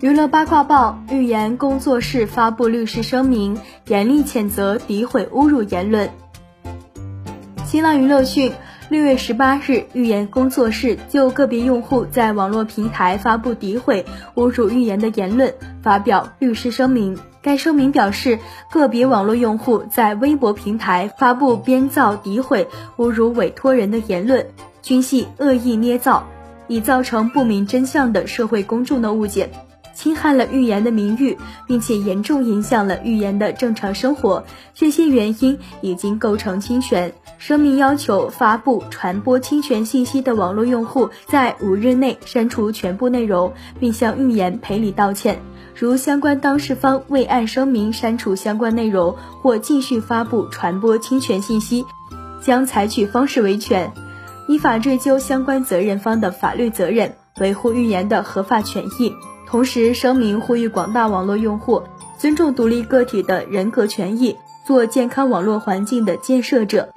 娱乐八卦报：预言工作室发布律师声明，严厉谴责诋毁侮辱言论。新浪娱乐讯，六月十八日，预言工作室就个别用户在网络平台发布诋毁、侮辱预言的言论发表律师声明。该声明表示，个别网络用户在微博平台发布编造、诋毁、侮辱委托人的言论，均系恶意捏造，已造成不明真相的社会公众的误解。侵害了预言的名誉，并且严重影响了预言的正常生活，这些原因已经构成侵权。声明要求发布、传播侵权信息的网络用户在五日内删除全部内容，并向预言赔礼道歉。如相关当事方未按声明删除相关内容或继续发布、传播侵权信息，将采取方式维权，依法追究相关责任方的法律责任，维护预言的合法权益。同时，声明呼吁广大网络用户尊重独立个体的人格权益，做健康网络环境的建设者。